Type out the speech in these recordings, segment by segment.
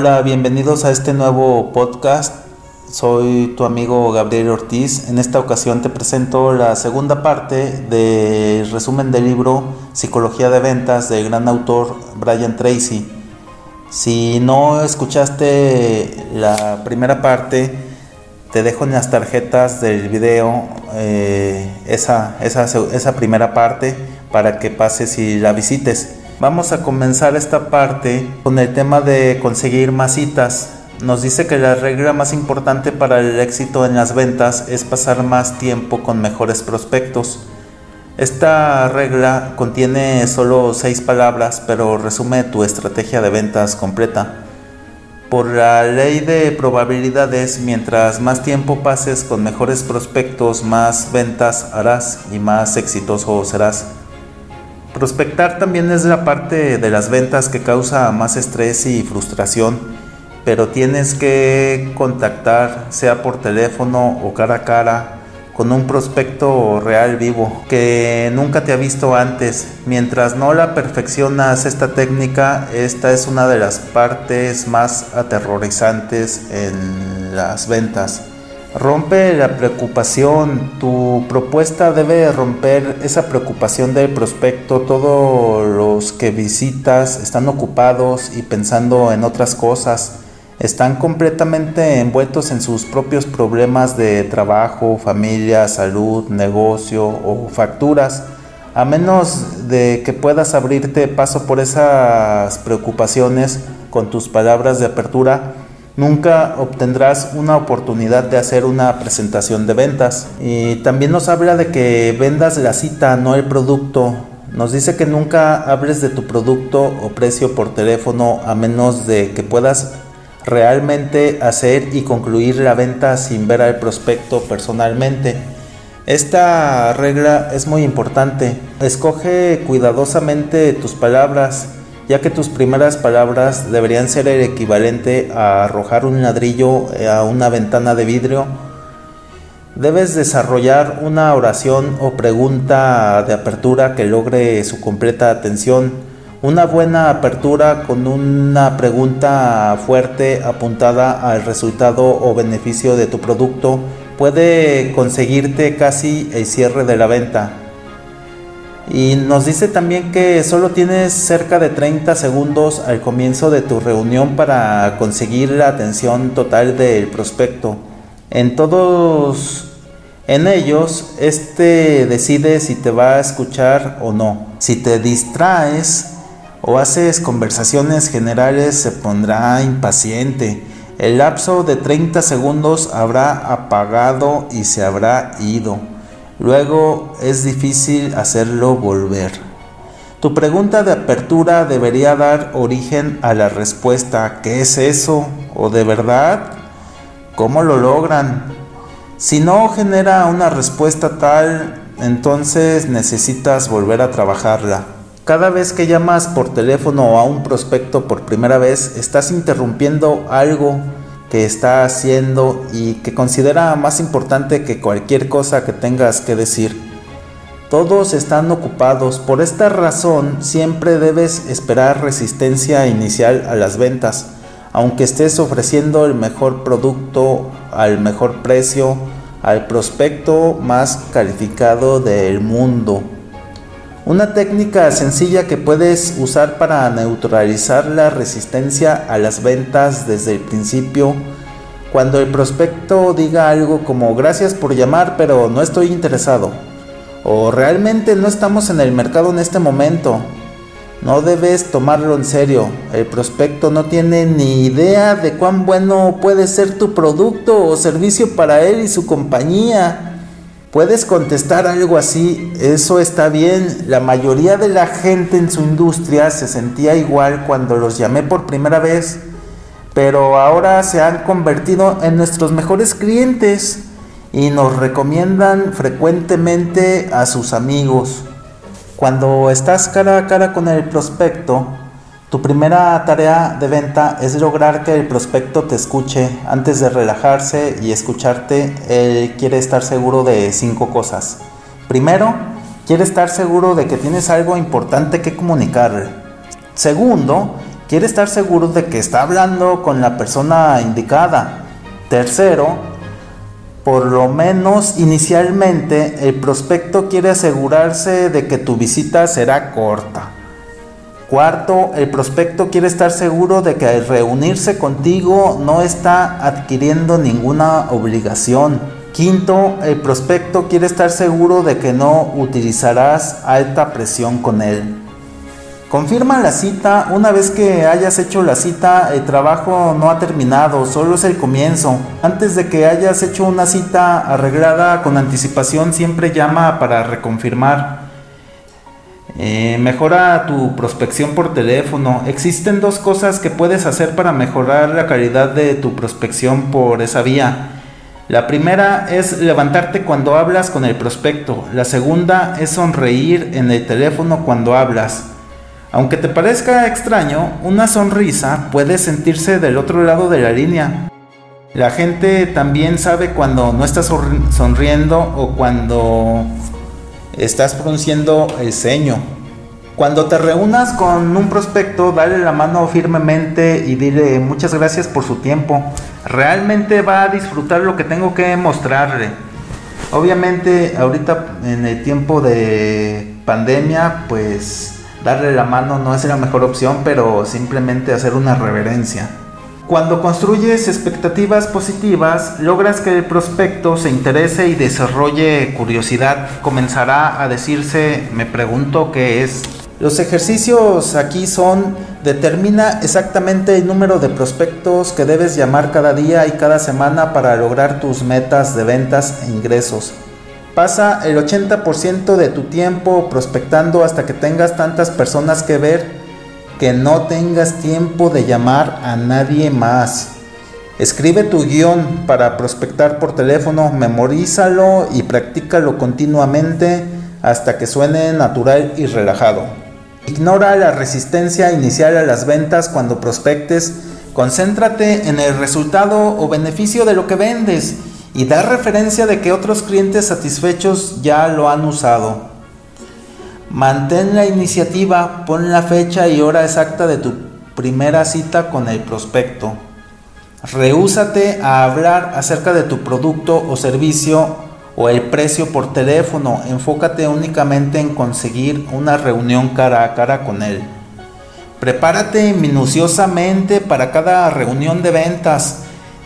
Hola, bienvenidos a este nuevo podcast. Soy tu amigo Gabriel Ortiz. En esta ocasión te presento la segunda parte del resumen del libro Psicología de Ventas del gran autor Brian Tracy. Si no escuchaste la primera parte, te dejo en las tarjetas del video eh, esa, esa, esa primera parte para que pases y la visites. Vamos a comenzar esta parte con el tema de conseguir más citas. Nos dice que la regla más importante para el éxito en las ventas es pasar más tiempo con mejores prospectos. Esta regla contiene solo seis palabras, pero resume tu estrategia de ventas completa. Por la ley de probabilidades, mientras más tiempo pases con mejores prospectos, más ventas harás y más exitoso serás. Prospectar también es la parte de las ventas que causa más estrés y frustración, pero tienes que contactar, sea por teléfono o cara a cara, con un prospecto real vivo que nunca te ha visto antes. Mientras no la perfeccionas esta técnica, esta es una de las partes más aterrorizantes en las ventas. Rompe la preocupación, tu propuesta debe romper esa preocupación del prospecto. Todos los que visitas están ocupados y pensando en otras cosas. Están completamente envueltos en sus propios problemas de trabajo, familia, salud, negocio o facturas. A menos de que puedas abrirte paso por esas preocupaciones con tus palabras de apertura, nunca obtendrás una oportunidad de hacer una presentación de ventas. Y también nos habla de que vendas la cita, no el producto. Nos dice que nunca hables de tu producto o precio por teléfono a menos de que puedas realmente hacer y concluir la venta sin ver al prospecto personalmente. Esta regla es muy importante. Escoge cuidadosamente tus palabras ya que tus primeras palabras deberían ser el equivalente a arrojar un ladrillo a una ventana de vidrio. Debes desarrollar una oración o pregunta de apertura que logre su completa atención. Una buena apertura con una pregunta fuerte apuntada al resultado o beneficio de tu producto puede conseguirte casi el cierre de la venta. Y nos dice también que solo tienes cerca de 30 segundos al comienzo de tu reunión para conseguir la atención total del prospecto. En todos en ellos, este decide si te va a escuchar o no. Si te distraes o haces conversaciones generales, se pondrá impaciente. El lapso de 30 segundos habrá apagado y se habrá ido. Luego es difícil hacerlo volver. Tu pregunta de apertura debería dar origen a la respuesta ¿qué es eso? ¿O de verdad? ¿Cómo lo logran? Si no genera una respuesta tal, entonces necesitas volver a trabajarla. Cada vez que llamas por teléfono a un prospecto por primera vez, estás interrumpiendo algo que está haciendo y que considera más importante que cualquier cosa que tengas que decir. Todos están ocupados, por esta razón siempre debes esperar resistencia inicial a las ventas, aunque estés ofreciendo el mejor producto al mejor precio al prospecto más calificado del mundo. Una técnica sencilla que puedes usar para neutralizar la resistencia a las ventas desde el principio. Cuando el prospecto diga algo como gracias por llamar pero no estoy interesado. O realmente no estamos en el mercado en este momento. No debes tomarlo en serio. El prospecto no tiene ni idea de cuán bueno puede ser tu producto o servicio para él y su compañía. Puedes contestar algo así, eso está bien. La mayoría de la gente en su industria se sentía igual cuando los llamé por primera vez, pero ahora se han convertido en nuestros mejores clientes y nos recomiendan frecuentemente a sus amigos. Cuando estás cara a cara con el prospecto, tu primera tarea de venta es lograr que el prospecto te escuche antes de relajarse y escucharte. Él quiere estar seguro de cinco cosas. Primero, quiere estar seguro de que tienes algo importante que comunicarle. Segundo, quiere estar seguro de que está hablando con la persona indicada. Tercero, por lo menos inicialmente el prospecto quiere asegurarse de que tu visita será corta. Cuarto, el prospecto quiere estar seguro de que al reunirse contigo no está adquiriendo ninguna obligación. Quinto, el prospecto quiere estar seguro de que no utilizarás alta presión con él. Confirma la cita. Una vez que hayas hecho la cita, el trabajo no ha terminado, solo es el comienzo. Antes de que hayas hecho una cita arreglada con anticipación, siempre llama para reconfirmar. Eh, mejora tu prospección por teléfono. Existen dos cosas que puedes hacer para mejorar la calidad de tu prospección por esa vía. La primera es levantarte cuando hablas con el prospecto. La segunda es sonreír en el teléfono cuando hablas. Aunque te parezca extraño, una sonrisa puede sentirse del otro lado de la línea. La gente también sabe cuando no estás sonriendo o cuando estás pronunciando el ceño. Cuando te reúnas con un prospecto, dale la mano firmemente y dile muchas gracias por su tiempo. Realmente va a disfrutar lo que tengo que mostrarle. Obviamente ahorita en el tiempo de pandemia, pues darle la mano no es la mejor opción, pero simplemente hacer una reverencia. Cuando construyes expectativas positivas, logras que el prospecto se interese y desarrolle curiosidad. Comenzará a decirse, me pregunto qué es. Los ejercicios aquí son, determina exactamente el número de prospectos que debes llamar cada día y cada semana para lograr tus metas de ventas e ingresos. Pasa el 80% de tu tiempo prospectando hasta que tengas tantas personas que ver que no tengas tiempo de llamar a nadie más. Escribe tu guion para prospectar por teléfono, memorízalo y practícalo continuamente hasta que suene natural y relajado. Ignora la resistencia inicial a las ventas cuando prospectes, concéntrate en el resultado o beneficio de lo que vendes y da referencia de que otros clientes satisfechos ya lo han usado. Mantén la iniciativa, pon la fecha y hora exacta de tu primera cita con el prospecto. Rehúsate a hablar acerca de tu producto o servicio o el precio por teléfono. Enfócate únicamente en conseguir una reunión cara a cara con él. Prepárate minuciosamente para cada reunión de ventas.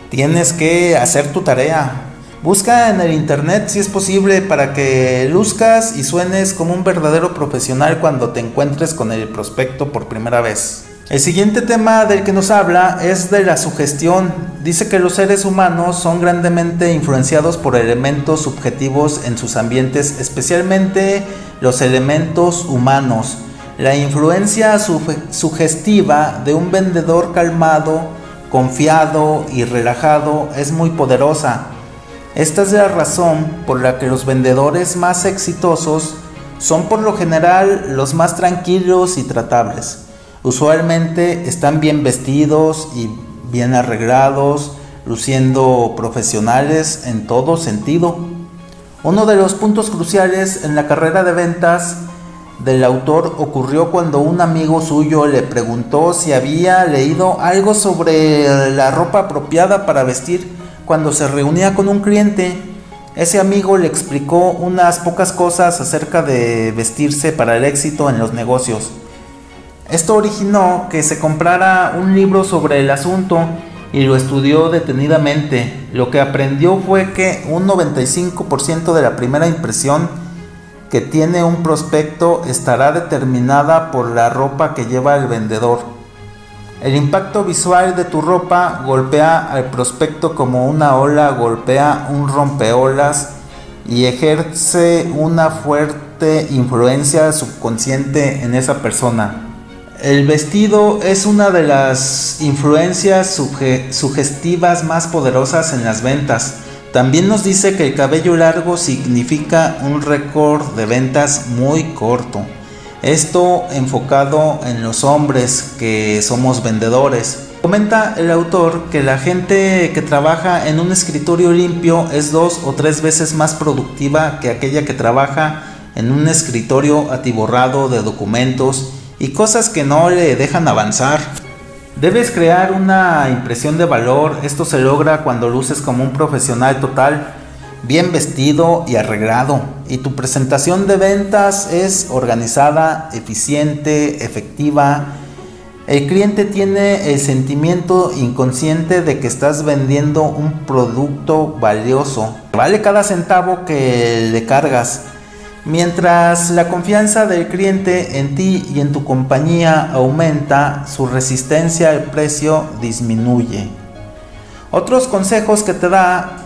Tienes que hacer tu tarea. Busca en el internet si es posible para que luzcas y suenes como un verdadero profesional cuando te encuentres con el prospecto por primera vez. El siguiente tema del que nos habla es de la sugestión. Dice que los seres humanos son grandemente influenciados por elementos subjetivos en sus ambientes, especialmente los elementos humanos. La influencia sugestiva de un vendedor calmado, confiado y relajado es muy poderosa. Esta es la razón por la que los vendedores más exitosos son por lo general los más tranquilos y tratables. Usualmente están bien vestidos y bien arreglados, luciendo profesionales en todo sentido. Uno de los puntos cruciales en la carrera de ventas del autor ocurrió cuando un amigo suyo le preguntó si había leído algo sobre la ropa apropiada para vestir cuando se reunía con un cliente, ese amigo le explicó unas pocas cosas acerca de vestirse para el éxito en los negocios. Esto originó que se comprara un libro sobre el asunto y lo estudió detenidamente. Lo que aprendió fue que un 95% de la primera impresión que tiene un prospecto estará determinada por la ropa que lleva el vendedor. El impacto visual de tu ropa golpea al prospecto como una ola golpea un rompeolas y ejerce una fuerte influencia subconsciente en esa persona. El vestido es una de las influencias sugestivas más poderosas en las ventas. También nos dice que el cabello largo significa un récord de ventas muy corto. Esto enfocado en los hombres que somos vendedores. Comenta el autor que la gente que trabaja en un escritorio limpio es dos o tres veces más productiva que aquella que trabaja en un escritorio atiborrado de documentos y cosas que no le dejan avanzar. Debes crear una impresión de valor, esto se logra cuando luces como un profesional total, bien vestido y arreglado, y tu presentación de ventas es organizada, eficiente, efectiva. El cliente tiene el sentimiento inconsciente de que estás vendiendo un producto valioso. Vale cada centavo que le cargas. Mientras la confianza del cliente en ti y en tu compañía aumenta, su resistencia al precio disminuye. Otros consejos que te da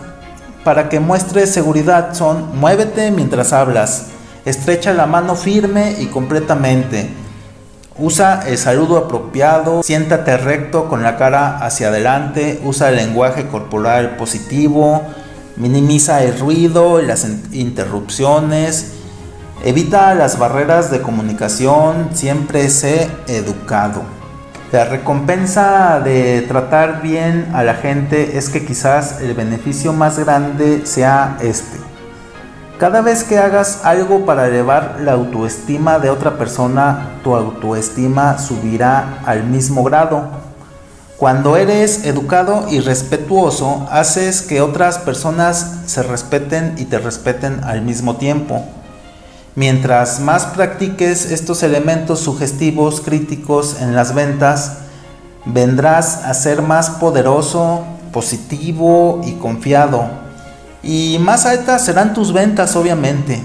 para que muestres seguridad son muévete mientras hablas, estrecha la mano firme y completamente, usa el saludo apropiado, siéntate recto con la cara hacia adelante, usa el lenguaje corporal positivo, minimiza el ruido y las interrupciones, Evita las barreras de comunicación, siempre sé educado. La recompensa de tratar bien a la gente es que quizás el beneficio más grande sea este. Cada vez que hagas algo para elevar la autoestima de otra persona, tu autoestima subirá al mismo grado. Cuando eres educado y respetuoso, haces que otras personas se respeten y te respeten al mismo tiempo. Mientras más practiques estos elementos sugestivos críticos en las ventas, vendrás a ser más poderoso, positivo y confiado. Y más altas serán tus ventas, obviamente.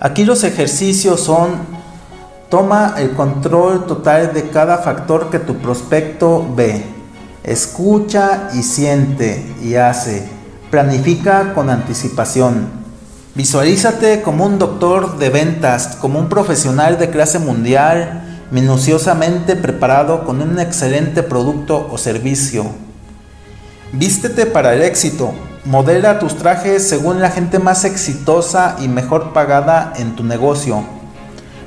Aquí los ejercicios son, toma el control total de cada factor que tu prospecto ve. Escucha y siente y hace. Planifica con anticipación. Visualízate como un doctor de ventas, como un profesional de clase mundial, minuciosamente preparado con un excelente producto o servicio. Vístete para el éxito. Modela tus trajes según la gente más exitosa y mejor pagada en tu negocio.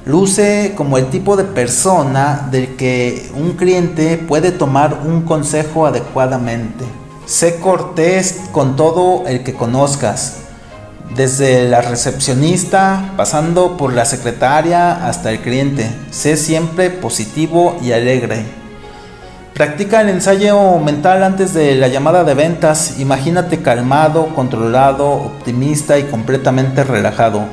Luce como el tipo de persona del que un cliente puede tomar un consejo adecuadamente. Sé cortés con todo el que conozcas desde la recepcionista, pasando por la secretaria hasta el cliente. Sé siempre positivo y alegre. Practica el ensayo mental antes de la llamada de ventas. Imagínate calmado, controlado, optimista y completamente relajado.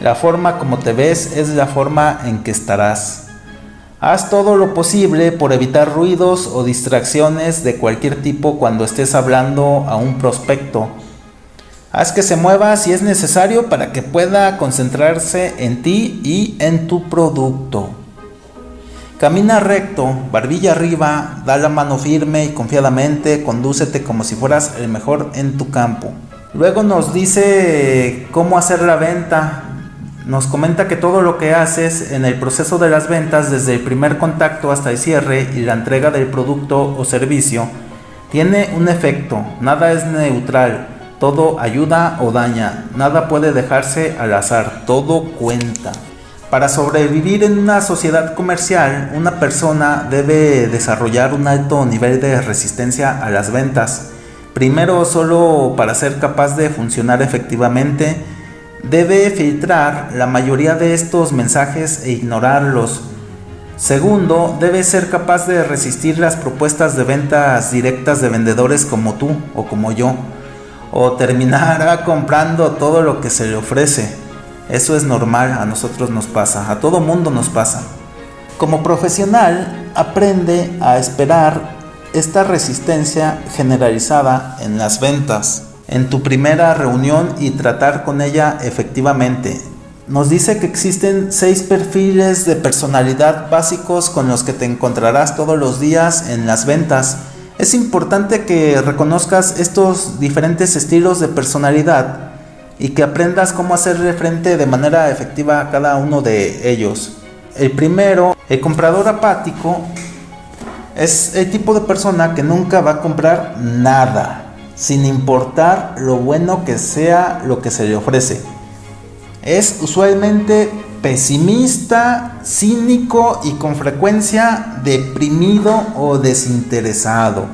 La forma como te ves es la forma en que estarás. Haz todo lo posible por evitar ruidos o distracciones de cualquier tipo cuando estés hablando a un prospecto Haz que se mueva si es necesario para que pueda concentrarse en ti y en tu producto. Camina recto, barbilla arriba, da la mano firme y confiadamente, condúcete como si fueras el mejor en tu campo. Luego nos dice cómo hacer la venta. Nos comenta que todo lo que haces en el proceso de las ventas, desde el primer contacto hasta el cierre y la entrega del producto o servicio, tiene un efecto, nada es neutral, todo ayuda o daña, nada puede dejarse al azar, todo cuenta. Para sobrevivir en una sociedad comercial, una persona debe desarrollar un alto nivel de resistencia a las ventas. Primero, solo para ser capaz de funcionar efectivamente, debe filtrar la mayoría de estos mensajes e ignorarlos. Segundo, debe ser capaz de resistir las propuestas de ventas directas de vendedores como tú o como yo o terminará comprando todo lo que se le ofrece. Eso es normal, a nosotros nos pasa, a todo mundo nos pasa. Como profesional, aprende a esperar esta resistencia generalizada en las ventas, en tu primera reunión y tratar con ella efectivamente. Nos dice que existen seis perfiles de personalidad básicos con los que te encontrarás todos los días en las ventas es importante que reconozcas estos diferentes estilos de personalidad y que aprendas cómo hacerle frente de manera efectiva a cada uno de ellos. El primero, el comprador apático, es el tipo de persona que nunca va a comprar nada, sin importar lo bueno que sea lo que se le ofrece. Es usualmente pesimista, cínico y con frecuencia deprimido o desinteresado.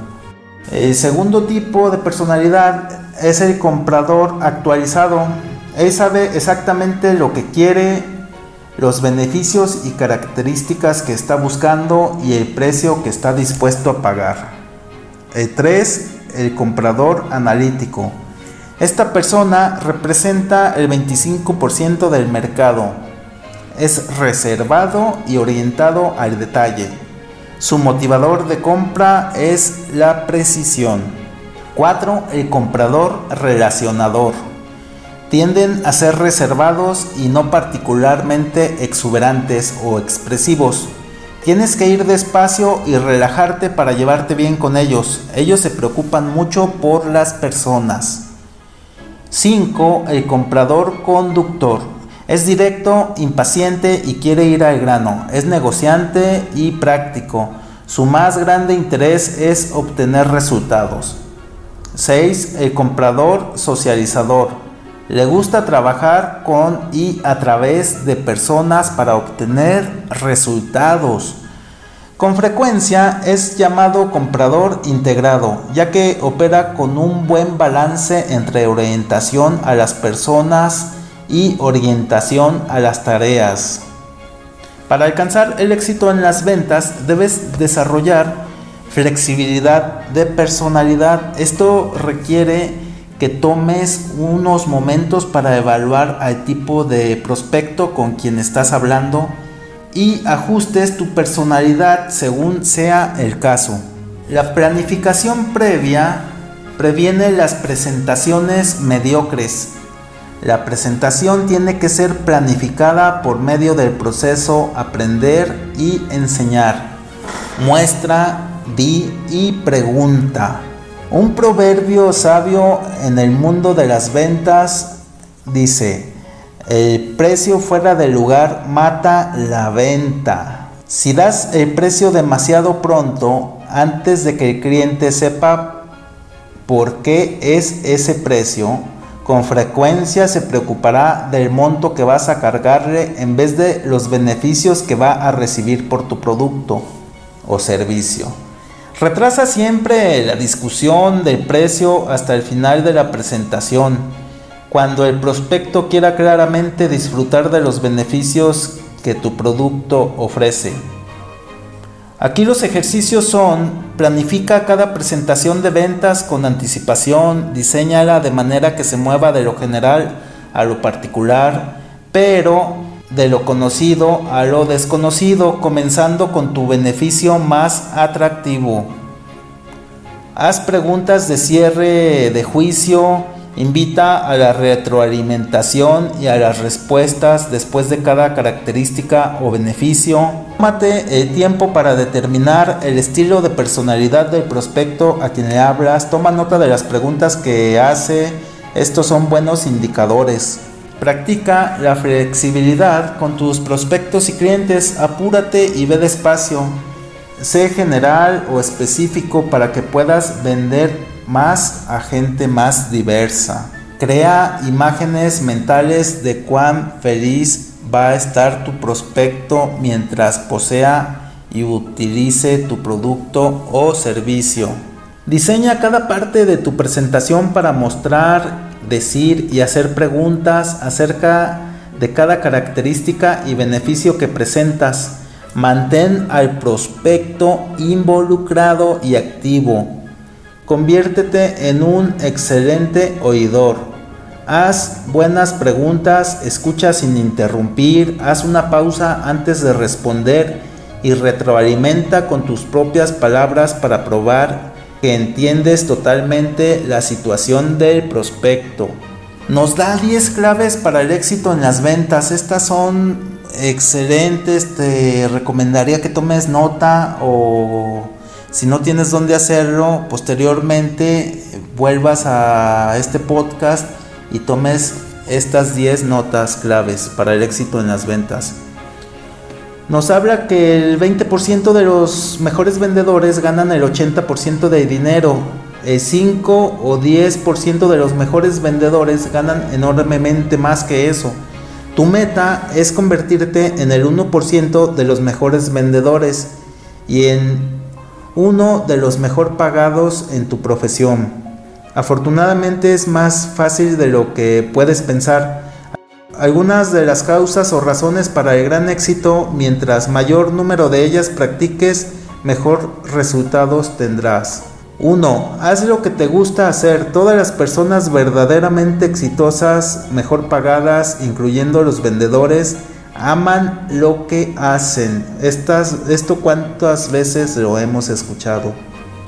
El segundo tipo de personalidad es el comprador actualizado. Él sabe exactamente lo que quiere, los beneficios y características que está buscando y el precio que está dispuesto a pagar. El 3. El comprador analítico. Esta persona representa el 25% del mercado. Es reservado y orientado al detalle. Su motivador de compra es la precisión. 4. El comprador relacionador tienden a ser reservados y no particularmente exuberantes o expresivos. Tienes que ir despacio y relajarte para llevarte bien con ellos. Ellos se preocupan mucho por las personas. 5. El comprador conductor. Es directo, impaciente y quiere ir al grano. Es negociante y práctico. Su más grande interés es obtener resultados. 6. El comprador socializador le gusta trabajar con y a través de personas para obtener resultados. Con frecuencia es llamado comprador integrado, ya que opera con un buen balance entre orientación a las personas y orientación a las tareas. Para alcanzar el éxito en las ventas debes desarrollar flexibilidad de personalidad. Esto requiere que tomes unos momentos para evaluar al tipo de prospecto con quien estás hablando y ajustes tu personalidad según sea el caso. La planificación previa previene las presentaciones mediocres. La presentación tiene que ser planificada por medio del proceso aprender y enseñar. Muestra, di y pregunta. Un proverbio sabio en el mundo de las ventas dice, el precio fuera del lugar mata la venta. Si das el precio demasiado pronto, antes de que el cliente sepa por qué es ese precio, con frecuencia se preocupará del monto que vas a cargarle en vez de los beneficios que va a recibir por tu producto o servicio. Retrasa siempre la discusión del precio hasta el final de la presentación, cuando el prospecto quiera claramente disfrutar de los beneficios que tu producto ofrece. Aquí los ejercicios son, planifica cada presentación de ventas con anticipación, diseñala de manera que se mueva de lo general a lo particular, pero de lo conocido a lo desconocido, comenzando con tu beneficio más atractivo. Haz preguntas de cierre de juicio, invita a la retroalimentación y a las respuestas después de cada característica o beneficio. Tómate el tiempo para determinar el estilo de personalidad del prospecto a quien le hablas. Toma nota de las preguntas que hace. Estos son buenos indicadores. Practica la flexibilidad con tus prospectos y clientes, apúrate y ve despacio. Sé general o específico para que puedas vender más a gente más diversa. Crea imágenes mentales de cuán feliz va a estar tu prospecto mientras posea y utilice tu producto o servicio. Diseña cada parte de tu presentación para mostrar decir y hacer preguntas acerca de cada característica y beneficio que presentas. Mantén al prospecto involucrado y activo. Conviértete en un excelente oidor. Haz buenas preguntas, escucha sin interrumpir, haz una pausa antes de responder y retroalimenta con tus propias palabras para probar que entiendes totalmente la situación del prospecto. Nos da 10 claves para el éxito en las ventas. Estas son excelentes. Te recomendaría que tomes nota o si no tienes dónde hacerlo, posteriormente vuelvas a este podcast y tomes estas 10 notas claves para el éxito en las ventas nos habla que el 20% de los mejores vendedores ganan el 80% de dinero. El 5 o 10% de los mejores vendedores ganan enormemente más que eso. Tu meta es convertirte en el 1% de los mejores vendedores y en uno de los mejor pagados en tu profesión. Afortunadamente es más fácil de lo que puedes pensar algunas de las causas o razones para el gran éxito, mientras mayor número de ellas practiques, mejor resultados tendrás. 1. Haz lo que te gusta hacer. Todas las personas verdaderamente exitosas, mejor pagadas, incluyendo los vendedores, aman lo que hacen. esto cuántas veces lo hemos escuchado.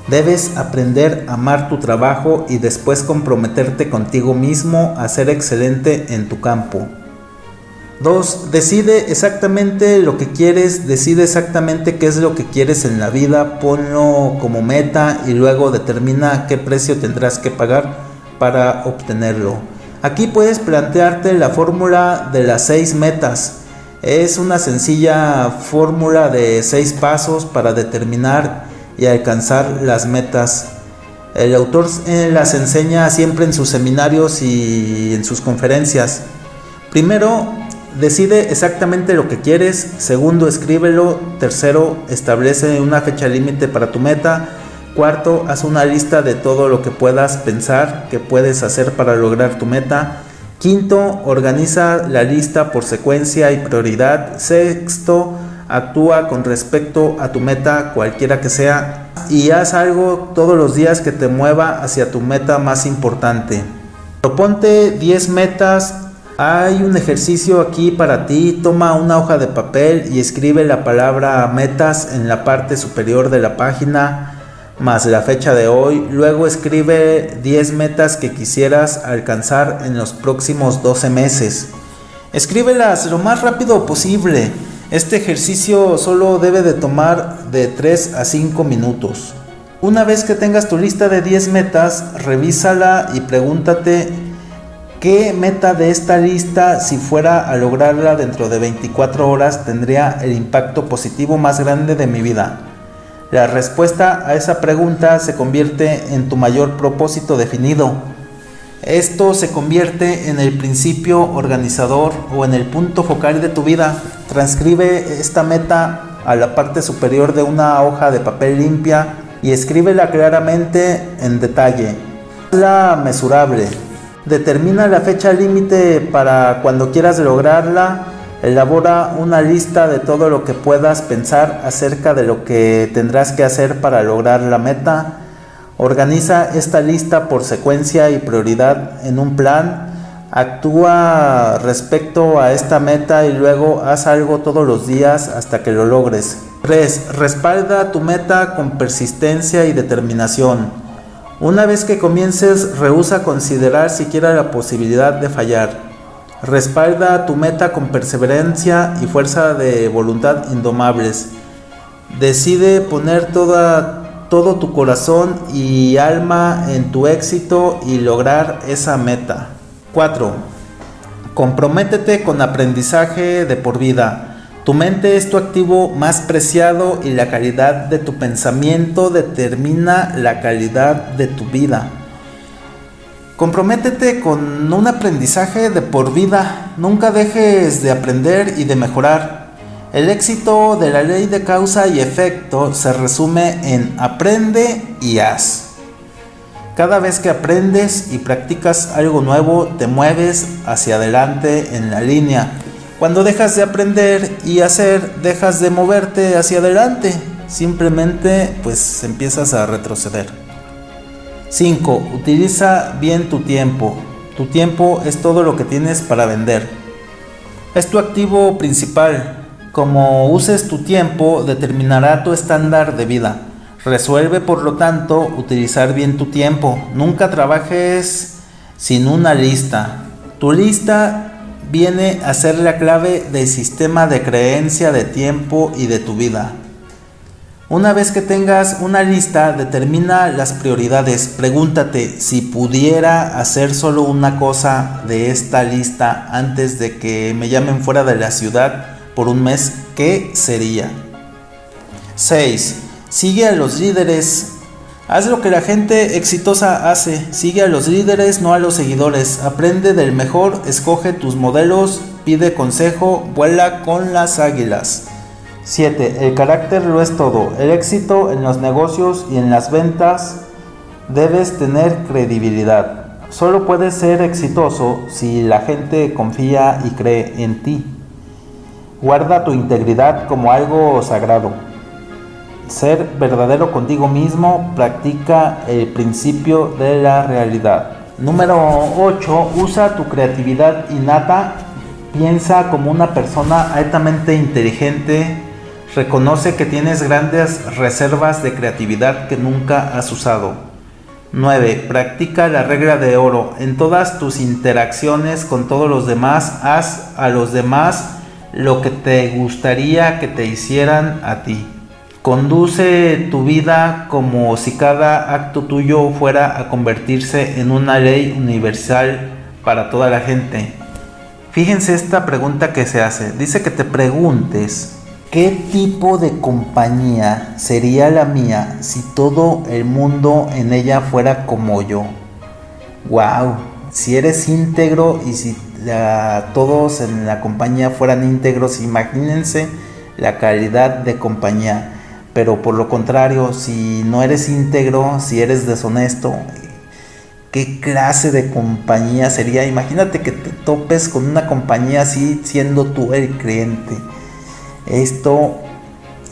Debes aprender a amar tu trabajo y después comprometerte contigo mismo a ser excelente en tu campo. 2. Decide exactamente lo que quieres, decide exactamente qué es lo que quieres en la vida, ponlo como meta y luego determina qué precio tendrás que pagar para obtenerlo. Aquí puedes plantearte la fórmula de las seis metas. Es una sencilla fórmula de seis pasos para determinar y alcanzar las metas. El autor eh, las enseña siempre en sus seminarios y en sus conferencias. Primero, Decide exactamente lo que quieres. Segundo, escríbelo. Tercero, establece una fecha límite para tu meta. Cuarto, haz una lista de todo lo que puedas pensar que puedes hacer para lograr tu meta. Quinto, organiza la lista por secuencia y prioridad. Sexto, actúa con respecto a tu meta, cualquiera que sea, y haz algo todos los días que te mueva hacia tu meta más importante. Proponte 10 metas hay un ejercicio aquí para ti. Toma una hoja de papel y escribe la palabra metas en la parte superior de la página más la fecha de hoy. Luego escribe 10 metas que quisieras alcanzar en los próximos 12 meses. Escríbelas lo más rápido posible. Este ejercicio solo debe de tomar de 3 a 5 minutos. Una vez que tengas tu lista de 10 metas, revísala y pregúntate ¿Qué meta de esta lista, si fuera a lograrla dentro de 24 horas, tendría el impacto positivo más grande de mi vida? La respuesta a esa pregunta se convierte en tu mayor propósito definido. Esto se convierte en el principio organizador o en el punto focal de tu vida. Transcribe esta meta a la parte superior de una hoja de papel limpia y escríbela claramente en detalle. La mesurable. Determina la fecha límite para cuando quieras lograrla. Elabora una lista de todo lo que puedas pensar acerca de lo que tendrás que hacer para lograr la meta. Organiza esta lista por secuencia y prioridad en un plan. Actúa respecto a esta meta y luego haz algo todos los días hasta que lo logres. 3. Respalda tu meta con persistencia y determinación. Una vez que comiences, rehúsa considerar siquiera la posibilidad de fallar. Respalda tu meta con perseverancia y fuerza de voluntad indomables. Decide poner toda, todo tu corazón y alma en tu éxito y lograr esa meta. 4. Comprométete con aprendizaje de por vida. Tu mente es tu activo más preciado y la calidad de tu pensamiento determina la calidad de tu vida. Comprométete con un aprendizaje de por vida. Nunca dejes de aprender y de mejorar. El éxito de la ley de causa y efecto se resume en aprende y haz. Cada vez que aprendes y practicas algo nuevo, te mueves hacia adelante en la línea cuando dejas de aprender y hacer, dejas de moverte hacia adelante. Simplemente pues empiezas a retroceder. 5. Utiliza bien tu tiempo. Tu tiempo es todo lo que tienes para vender. Es tu activo principal. Como uses tu tiempo determinará tu estándar de vida. Resuelve por lo tanto utilizar bien tu tiempo. Nunca trabajes sin una lista. Tu lista viene a ser la clave del sistema de creencia de tiempo y de tu vida. Una vez que tengas una lista, determina las prioridades. Pregúntate si pudiera hacer solo una cosa de esta lista antes de que me llamen fuera de la ciudad por un mes, ¿qué sería? 6. Sigue a los líderes Haz lo que la gente exitosa hace, sigue a los líderes, no a los seguidores, aprende del mejor, escoge tus modelos, pide consejo, vuela con las águilas. 7. El carácter lo es todo. El éxito en los negocios y en las ventas debes tener credibilidad. Solo puedes ser exitoso si la gente confía y cree en ti. Guarda tu integridad como algo sagrado. Ser verdadero contigo mismo practica el principio de la realidad. Número 8. Usa tu creatividad innata. Piensa como una persona altamente inteligente. Reconoce que tienes grandes reservas de creatividad que nunca has usado. 9. Practica la regla de oro. En todas tus interacciones con todos los demás, haz a los demás lo que te gustaría que te hicieran a ti. Conduce tu vida como si cada acto tuyo fuera a convertirse en una ley universal para toda la gente. Fíjense esta pregunta que se hace. Dice que te preguntes ¿Qué tipo de compañía sería la mía si todo el mundo en ella fuera como yo? ¡Wow! Si eres íntegro y si todos en la compañía fueran íntegros, imagínense la calidad de compañía. Pero por lo contrario, si no eres íntegro, si eres deshonesto, ¿qué clase de compañía sería? Imagínate que te topes con una compañía así siendo tú el cliente esto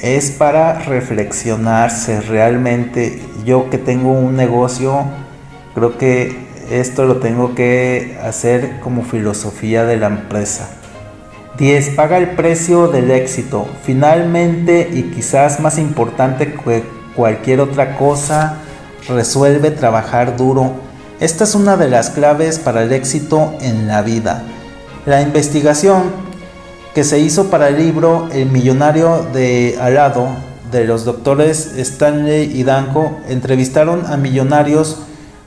es para reflexionarse realmente. Yo que tengo un negocio, creo que esto lo tengo que hacer como filosofía de la empresa. 10. Paga el precio del éxito. Finalmente y quizás más importante que cualquier otra cosa, resuelve trabajar duro. Esta es una de las claves para el éxito en la vida. La investigación que se hizo para el libro El millonario de Alado de los doctores Stanley y Danko entrevistaron a millonarios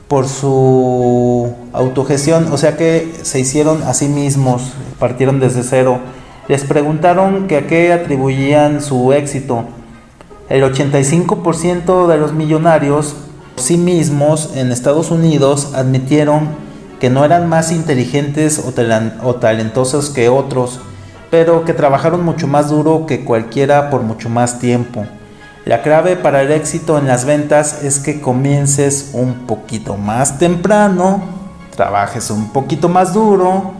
por su autogestión, o sea que se hicieron a sí mismos, partieron desde cero. Les preguntaron que a qué atribuían su éxito. El 85% de los millonarios sí mismos en Estados Unidos admitieron que no eran más inteligentes o, o talentosos que otros pero que trabajaron mucho más duro que cualquiera por mucho más tiempo. La clave para el éxito en las ventas es que comiences un poquito más temprano, trabajes un poquito más duro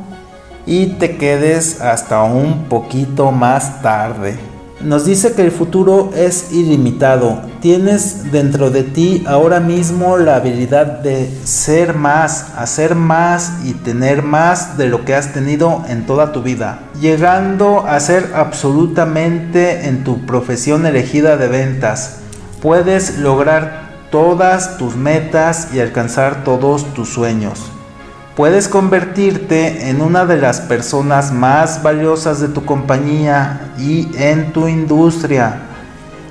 y te quedes hasta un poquito más tarde nos dice que el futuro es ilimitado. Tienes dentro de ti ahora mismo la habilidad de ser más, hacer más y tener más de lo que has tenido en toda tu vida. Llegando a ser absolutamente en tu profesión elegida de ventas. Puedes lograr todas tus metas y alcanzar todos tus sueños puedes convertirte en una de las personas más valiosas de tu compañía y en tu industria.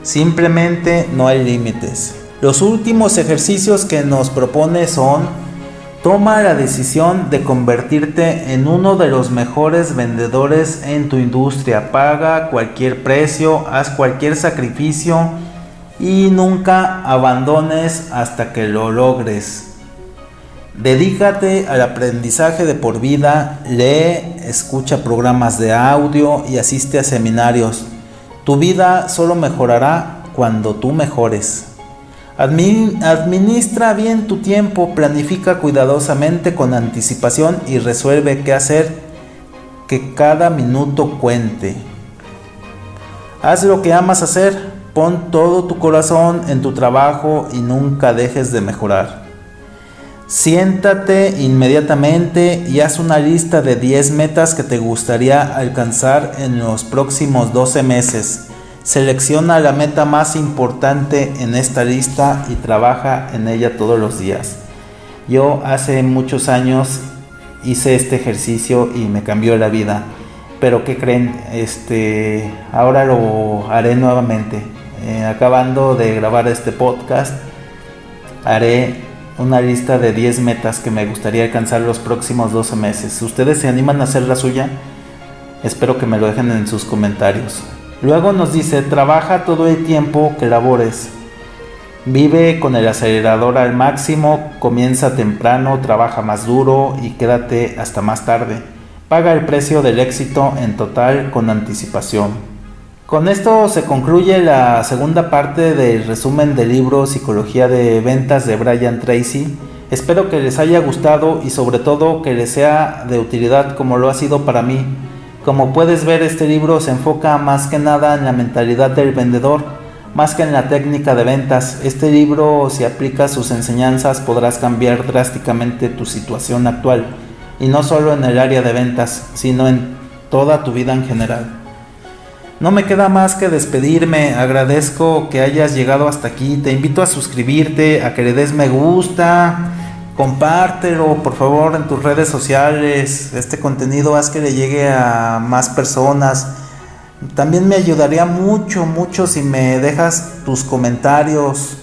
Simplemente no hay límites. Los últimos ejercicios que nos propone son Toma la decisión de convertirte en uno de los mejores vendedores en tu industria. Paga cualquier precio, haz cualquier sacrificio y nunca abandones hasta que lo logres. Dedícate al aprendizaje de por vida, lee, escucha programas de audio y asiste a seminarios. Tu vida solo mejorará cuando tú mejores. administra bien tu tiempo, planifica cuidadosamente con anticipación y resuelve qué hacer, que cada minuto cuente. Haz lo que amas hacer, pon todo tu corazón en tu trabajo y nunca dejes de mejorar. Siéntate inmediatamente y haz una lista de 10 metas que te gustaría alcanzar en los próximos 12 meses. Selecciona la meta más importante en esta lista y trabaja en ella todos los días. Yo hace muchos años hice este ejercicio y me cambió la vida. Pero ¿qué creen? Este, ahora lo haré nuevamente. Eh, acabando de grabar este podcast, haré una lista de 10 metas que me gustaría alcanzar los próximos 12 meses. ¿Ustedes se animan a hacer la suya? Espero que me lo dejen en sus comentarios. Luego nos dice, trabaja todo el tiempo que labores. Vive con el acelerador al máximo, comienza temprano, trabaja más duro y quédate hasta más tarde. Paga el precio del éxito en total con anticipación. Con esto se concluye la segunda parte del resumen del libro Psicología de Ventas de Brian Tracy. Espero que les haya gustado y sobre todo que les sea de utilidad como lo ha sido para mí. Como puedes ver este libro se enfoca más que nada en la mentalidad del vendedor, más que en la técnica de ventas. Este libro si aplicas sus enseñanzas podrás cambiar drásticamente tu situación actual y no solo en el área de ventas, sino en toda tu vida en general. No me queda más que despedirme, agradezco que hayas llegado hasta aquí, te invito a suscribirte, a que le des me gusta, compártelo por favor en tus redes sociales, este contenido haz que le llegue a más personas. También me ayudaría mucho, mucho si me dejas tus comentarios,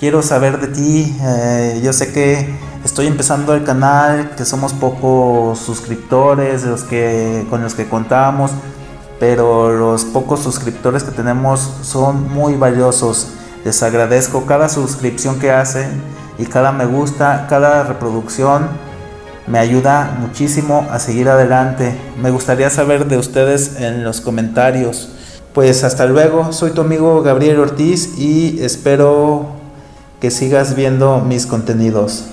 quiero saber de ti, eh, yo sé que estoy empezando el canal, que somos pocos suscriptores, los que, con los que contamos pero los pocos suscriptores que tenemos son muy valiosos. Les agradezco cada suscripción que hacen y cada me gusta, cada reproducción me ayuda muchísimo a seguir adelante. Me gustaría saber de ustedes en los comentarios. Pues hasta luego, soy tu amigo Gabriel Ortiz y espero que sigas viendo mis contenidos.